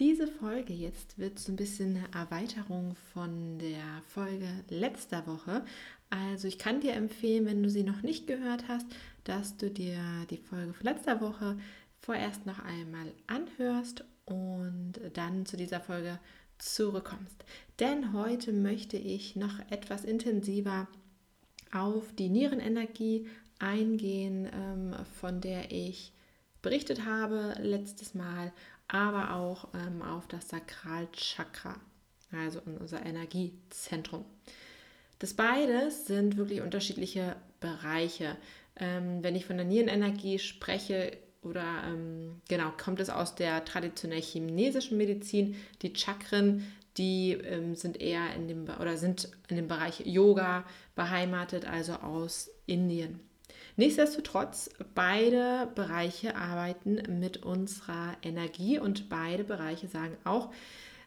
Diese Folge jetzt wird so ein bisschen eine Erweiterung von der Folge letzter Woche. Also ich kann dir empfehlen, wenn du sie noch nicht gehört hast, dass du dir die Folge von letzter Woche vorerst noch einmal anhörst und dann zu dieser Folge zurückkommst. Denn heute möchte ich noch etwas intensiver auf die Nierenenergie eingehen, ähm, von der ich berichtet habe letztes Mal, aber auch ähm, auf das Sakralchakra, also unser Energiezentrum. Das beides sind wirklich unterschiedliche Bereiche. Ähm, wenn ich von der Nierenenergie spreche, oder ähm, genau, kommt es aus der traditionell chinesischen Medizin. Die Chakren, die ähm, sind eher in dem oder sind in dem Bereich Yoga beheimatet, also aus Indien. Nichtsdestotrotz, beide Bereiche arbeiten mit unserer Energie und beide Bereiche sagen auch,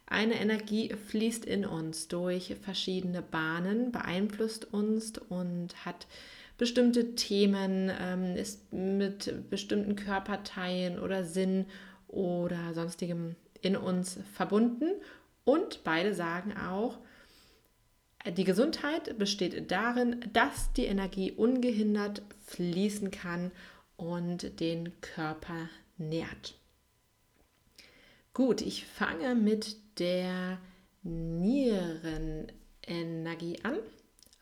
eine Energie fließt in uns durch verschiedene Bahnen, beeinflusst uns und hat bestimmte Themen, ähm, ist mit bestimmten Körperteilen oder Sinn oder sonstigem in uns verbunden. Und beide sagen auch, die Gesundheit besteht darin, dass die Energie ungehindert fließen kann und den Körper nährt. Gut, ich fange mit der Nierenenergie an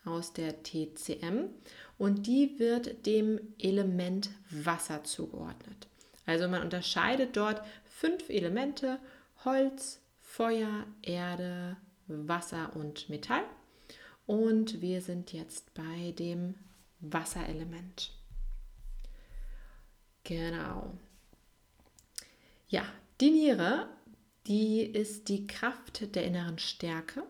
aus der TCM und die wird dem Element Wasser zugeordnet. Also man unterscheidet dort fünf Elemente, Holz, Feuer, Erde, Wasser und Metall. Und wir sind jetzt bei dem Wasserelement. Genau. Ja, die Niere, die ist die Kraft der inneren Stärke.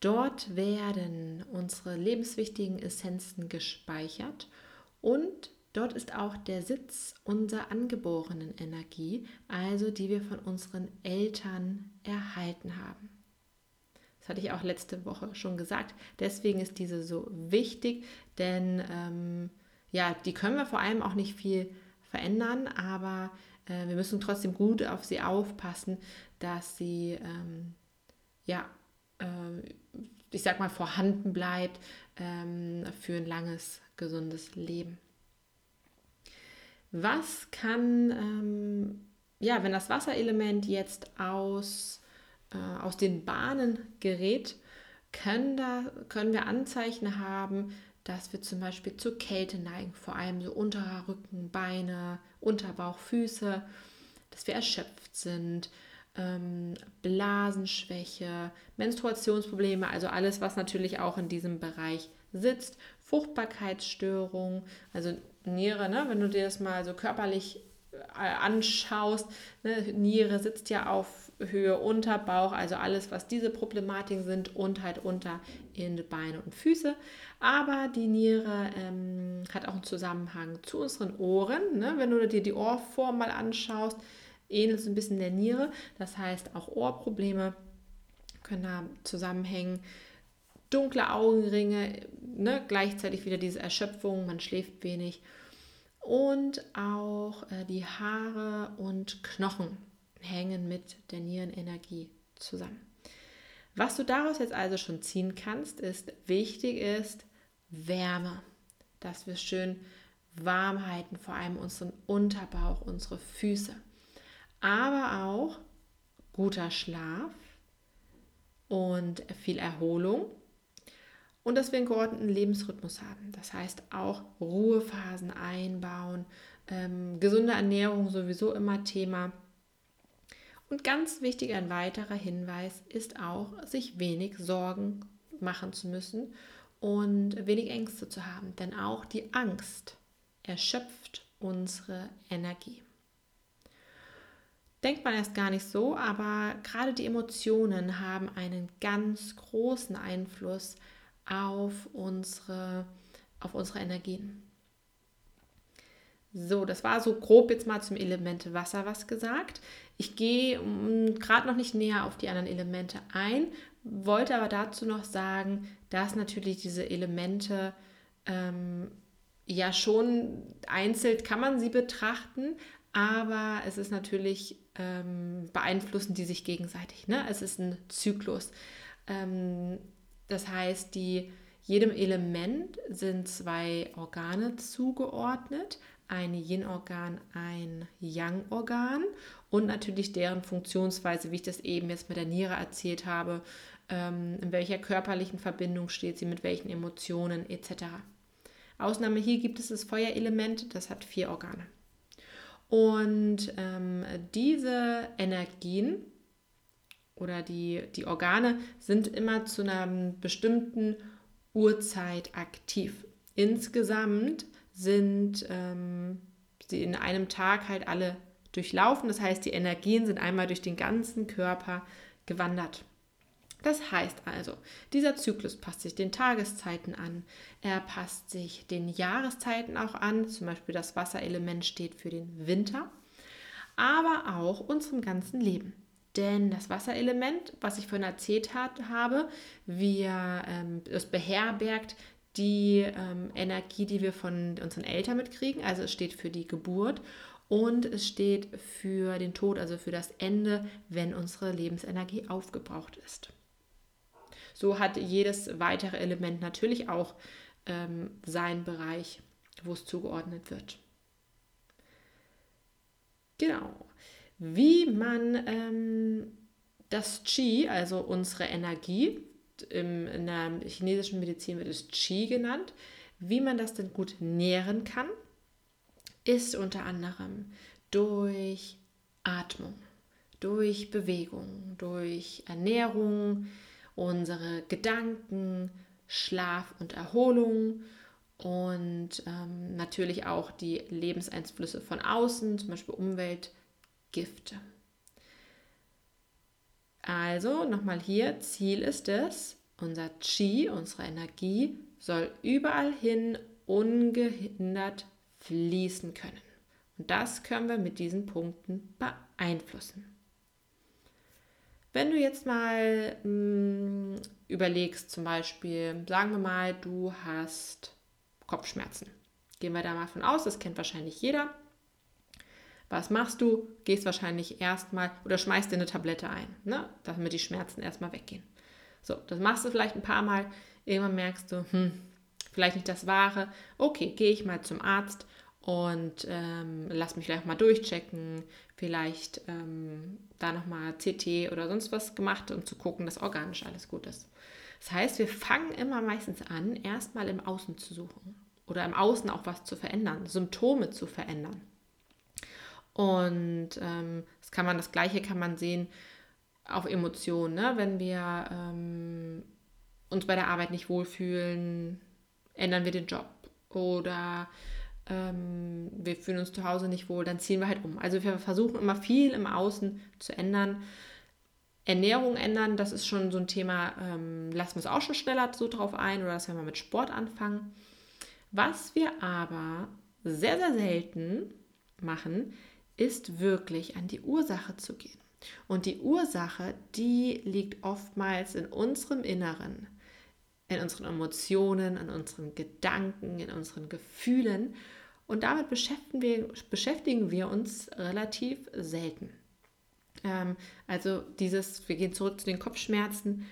Dort werden unsere lebenswichtigen Essenzen gespeichert und dort ist auch der Sitz unserer angeborenen Energie, also die wir von unseren Eltern erhalten haben. Hatte ich auch letzte Woche schon gesagt. Deswegen ist diese so wichtig, denn ähm, ja, die können wir vor allem auch nicht viel verändern, aber äh, wir müssen trotzdem gut auf sie aufpassen, dass sie ähm, ja, äh, ich sag mal, vorhanden bleibt ähm, für ein langes, gesundes Leben. Was kann, ähm, ja, wenn das Wasserelement jetzt aus äh, aus den Bahnen gerät, können, da, können wir Anzeichen haben, dass wir zum Beispiel zur Kälte neigen, vor allem so unterer Rücken, Beine, Unterbauch, Füße, dass wir erschöpft sind, ähm, Blasenschwäche, Menstruationsprobleme, also alles, was natürlich auch in diesem Bereich sitzt, Fruchtbarkeitsstörung, also Niere, ne, wenn du dir das mal so körperlich anschaust, ne, Niere sitzt ja auf Höhe Unterbauch, also alles, was diese Problematiken sind und halt unter in Beine und Füße. Aber die Niere ähm, hat auch einen Zusammenhang zu unseren Ohren. Ne? Wenn du dir die Ohrform mal anschaust, ähnelt es ein bisschen der Niere. Das heißt, auch Ohrprobleme können da zusammenhängen. Dunkle Augenringe, ne? gleichzeitig wieder diese Erschöpfung, man schläft wenig. Und auch äh, die Haare und Knochen hängen mit der Nierenenergie zusammen. Was du daraus jetzt also schon ziehen kannst, ist, wichtig ist Wärme, dass wir schön warm halten, vor allem unseren Unterbauch, unsere Füße. Aber auch guter Schlaf und viel Erholung und dass wir einen geordneten Lebensrhythmus haben. Das heißt auch Ruhephasen einbauen, ähm, gesunde Ernährung sowieso immer Thema. Und ganz wichtig, ein weiterer Hinweis ist auch, sich wenig Sorgen machen zu müssen und wenig Ängste zu haben. Denn auch die Angst erschöpft unsere Energie. Denkt man erst gar nicht so, aber gerade die Emotionen haben einen ganz großen Einfluss auf unsere, auf unsere Energien. So, das war so grob jetzt mal zum Element Wasser was gesagt. Ich gehe mm, gerade noch nicht näher auf die anderen Elemente ein, wollte aber dazu noch sagen, dass natürlich diese Elemente ähm, ja schon einzeln kann man sie betrachten, aber es ist natürlich ähm, beeinflussen die sich gegenseitig. Ne? Es ist ein Zyklus. Ähm, das heißt, die, jedem Element sind zwei Organe zugeordnet, ein Yin-Organ, ein Yang-Organ und natürlich deren Funktionsweise, wie ich das eben jetzt mit der Niere erzählt habe, ähm, in welcher körperlichen Verbindung steht sie, mit welchen Emotionen etc. Ausnahme hier gibt es das Feuerelement, das hat vier Organe. Und ähm, diese Energien oder die, die Organe sind immer zu einer bestimmten Uhrzeit aktiv. Insgesamt sind ähm, sie in einem Tag halt alle durchlaufen. Das heißt, die Energien sind einmal durch den ganzen Körper gewandert. Das heißt also, dieser Zyklus passt sich den Tageszeiten an, er passt sich den Jahreszeiten auch an, zum Beispiel das Wasserelement steht für den Winter, aber auch unserem ganzen Leben. Denn das Wasserelement, was ich vorhin erzählt hat, habe, wir, ähm, es beherbergt die ähm, Energie, die wir von unseren Eltern mitkriegen. Also es steht für die Geburt und es steht für den Tod, also für das Ende, wenn unsere Lebensenergie aufgebraucht ist. So hat jedes weitere Element natürlich auch ähm, seinen Bereich, wo es zugeordnet wird. Genau. Wie man ähm, das Qi, also unsere Energie, im, in der chinesischen Medizin wird es Qi genannt. Wie man das denn gut nähren kann, ist unter anderem durch Atmung, durch Bewegung, durch Ernährung, unsere Gedanken, Schlaf und Erholung und ähm, natürlich auch die Lebenseinflüsse von außen, zum Beispiel Umweltgifte. Also nochmal hier, Ziel ist es, unser Qi, unsere Energie, soll überall hin ungehindert fließen können. Und das können wir mit diesen Punkten beeinflussen. Wenn du jetzt mal mh, mm, überlegst, zum Beispiel, sagen wir mal, du hast Kopfschmerzen. Gehen wir da mal von aus, das kennt wahrscheinlich jeder. Was machst du? Gehst wahrscheinlich erstmal oder schmeißt dir eine Tablette ein, ne? damit die Schmerzen erstmal weggehen. So, das machst du vielleicht ein paar Mal. Irgendwann merkst du, hm, vielleicht nicht das Wahre. Okay, gehe ich mal zum Arzt und ähm, lass mich gleich mal durchchecken. Vielleicht ähm, da nochmal CT oder sonst was gemacht, um zu gucken, dass organisch alles gut ist. Das heißt, wir fangen immer meistens an, erstmal im Außen zu suchen oder im Außen auch was zu verändern, Symptome zu verändern. Und ähm, das kann man, das Gleiche kann man sehen auf Emotionen, ne? wenn wir ähm, uns bei der Arbeit nicht wohlfühlen, ändern wir den Job oder ähm, wir fühlen uns zu Hause nicht wohl, dann ziehen wir halt um. Also wir versuchen immer viel im Außen zu ändern. Ernährung ändern, das ist schon so ein Thema, ähm, lassen wir es auch schon schneller so drauf ein oder dass wir mal mit Sport anfangen. Was wir aber sehr, sehr selten machen, ist wirklich an die Ursache zu gehen. Und die Ursache, die liegt oftmals in unserem Inneren, in unseren Emotionen, in unseren Gedanken, in unseren Gefühlen. Und damit beschäftigen wir, beschäftigen wir uns relativ selten. Ähm, also dieses, wir gehen zurück zu den Kopfschmerzen.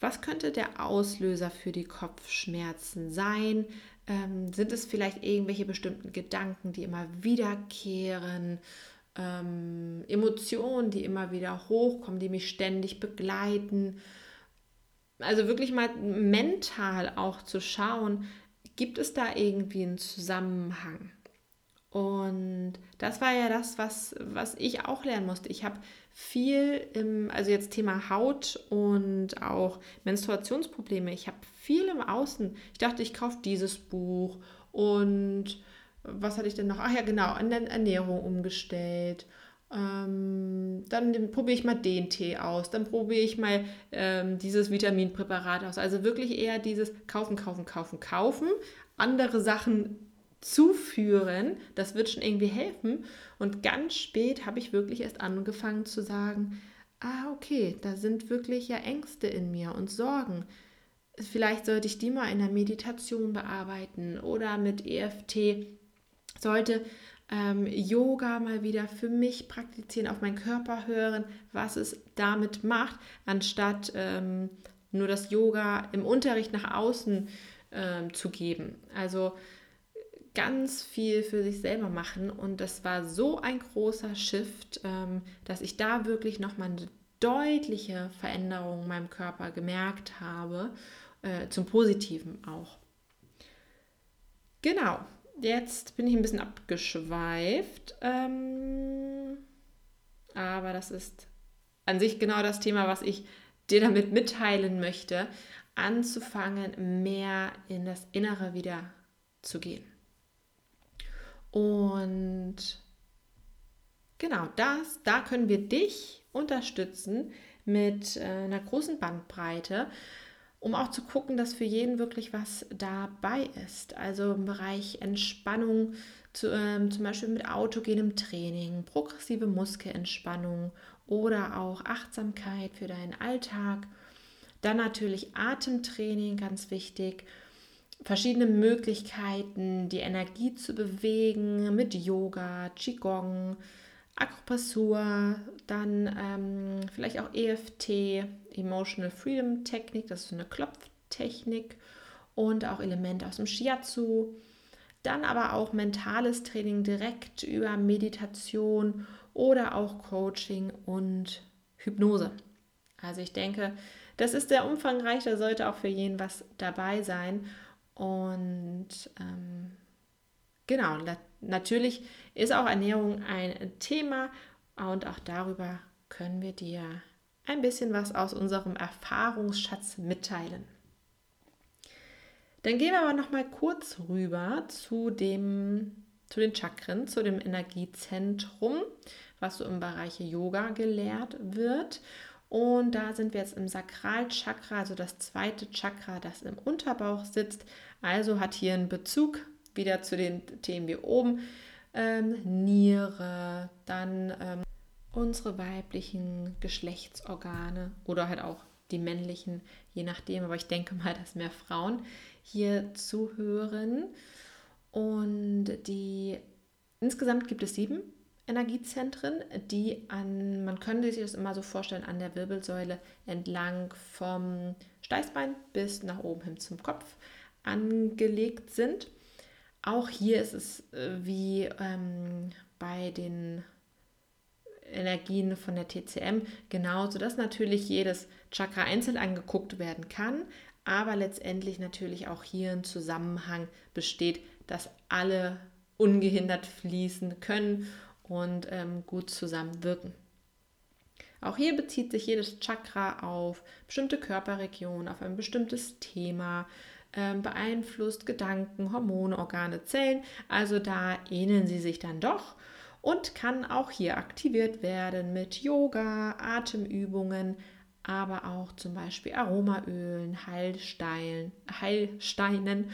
Was könnte der Auslöser für die Kopfschmerzen sein? Ähm, sind es vielleicht irgendwelche bestimmten Gedanken, die immer wiederkehren? Ähm, Emotionen, die immer wieder hochkommen, die mich ständig begleiten? Also wirklich mal mental auch zu schauen, gibt es da irgendwie einen Zusammenhang? Und das war ja das, was, was ich auch lernen musste. Ich habe viel im, also jetzt Thema Haut und auch Menstruationsprobleme. Ich habe viel im Außen. Ich dachte, ich kaufe dieses Buch und was hatte ich denn noch? Ach ja, genau, an der Ernährung umgestellt. Ähm, dann probiere ich mal den Tee aus, dann probiere ich mal ähm, dieses Vitaminpräparat aus. Also wirklich eher dieses kaufen, kaufen, kaufen, kaufen, andere Sachen zuführen, das wird schon irgendwie helfen. Und ganz spät habe ich wirklich erst angefangen zu sagen, ah, okay, da sind wirklich ja Ängste in mir und Sorgen. Vielleicht sollte ich die mal in der Meditation bearbeiten oder mit EFT. Sollte ähm, Yoga mal wieder für mich praktizieren, auf meinen Körper hören, was es damit macht, anstatt ähm, nur das Yoga im Unterricht nach außen ähm, zu geben. Also ganz viel für sich selber machen und das war so ein großer Shift, ähm, dass ich da wirklich nochmal eine deutliche Veränderung in meinem Körper gemerkt habe, äh, zum Positiven auch. Genau, jetzt bin ich ein bisschen abgeschweift, ähm, aber das ist an sich genau das Thema, was ich dir damit mitteilen möchte, anzufangen, mehr in das Innere wieder zu gehen. Und genau das, da können wir dich unterstützen mit äh, einer großen Bandbreite, um auch zu gucken, dass für jeden wirklich was dabei ist. Also im Bereich Entspannung, zu, ähm, zum Beispiel mit autogenem Training, progressive Muskelentspannung oder auch Achtsamkeit für deinen Alltag. Dann natürlich Atemtraining, ganz wichtig verschiedene Möglichkeiten, die Energie zu bewegen mit Yoga, Qigong, Akupressur, dann ähm, vielleicht auch EFT, Emotional Freedom Technik, das ist eine Klopftechnik und auch Elemente aus dem Shiatsu. Dann aber auch mentales Training direkt über Meditation oder auch Coaching und Hypnose. Also ich denke, das ist sehr umfangreich, da sollte auch für jeden was dabei sein. Und ähm, genau, natürlich ist auch Ernährung ein Thema und auch darüber können wir dir ein bisschen was aus unserem Erfahrungsschatz mitteilen. Dann gehen wir aber noch mal kurz rüber zu dem zu den Chakren, zu dem Energiezentrum, was so im Bereich Yoga gelehrt wird. Und da sind wir jetzt im Sakralchakra, also das zweite Chakra, das im Unterbauch sitzt. Also hat hier einen Bezug wieder zu den Themen wie oben. Ähm, Niere, dann ähm, unsere weiblichen Geschlechtsorgane oder halt auch die männlichen, je nachdem. Aber ich denke mal, dass mehr Frauen hier zuhören. Und die insgesamt gibt es sieben Energiezentren, die an, man könnte sich das immer so vorstellen, an der Wirbelsäule entlang vom Steißbein bis nach oben hin zum Kopf angelegt sind. Auch hier ist es äh, wie ähm, bei den Energien von der TCM genauso, dass natürlich jedes Chakra einzeln angeguckt werden kann, aber letztendlich natürlich auch hier ein Zusammenhang besteht, dass alle ungehindert fließen können und ähm, gut zusammenwirken. Auch hier bezieht sich jedes Chakra auf bestimmte Körperregionen, auf ein bestimmtes Thema, ähm, beeinflusst Gedanken, Hormone, Organe, Zellen. Also da ähneln sie sich dann doch und kann auch hier aktiviert werden mit Yoga, Atemübungen, aber auch zum Beispiel Aromaölen, Heilsteinen, Heilsteinen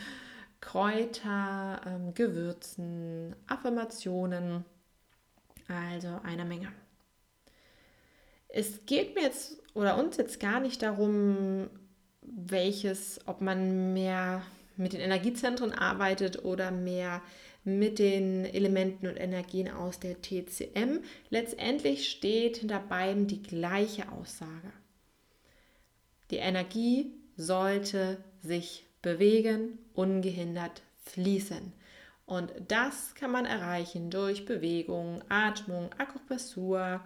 Kräuter, ähm, Gewürzen, Affirmationen also eine Menge. Es geht mir jetzt oder uns jetzt gar nicht darum, welches, ob man mehr mit den Energiezentren arbeitet oder mehr mit den Elementen und Energien aus der TCM. Letztendlich steht hinter beiden die gleiche Aussage. Die Energie sollte sich bewegen, ungehindert fließen. Und das kann man erreichen durch Bewegung, Atmung, Akupressur,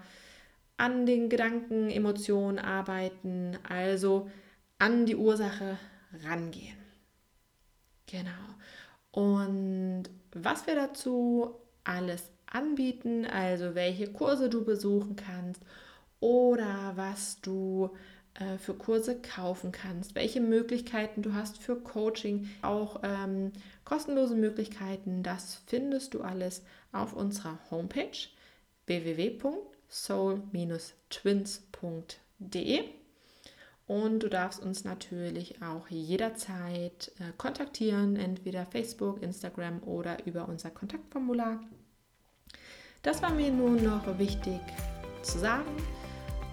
an den Gedanken, Emotionen arbeiten, also an die Ursache rangehen. Genau. Und was wir dazu alles anbieten, also welche Kurse du besuchen kannst oder was du äh, für Kurse kaufen kannst, welche Möglichkeiten du hast für Coaching, auch ähm, kostenlose Möglichkeiten, das findest du alles auf unserer Homepage www.soul-twins.de und du darfst uns natürlich auch jederzeit äh, kontaktieren, entweder Facebook, Instagram oder über unser Kontaktformular. Das war mir nun noch wichtig zu sagen.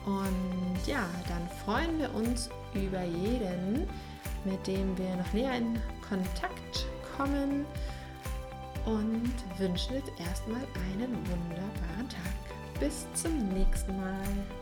Und ja, dann freuen wir uns über jeden, mit dem wir noch näher in Kontakt kommen und wünschen jetzt erstmal einen wunderbaren Tag. Bis zum nächsten Mal.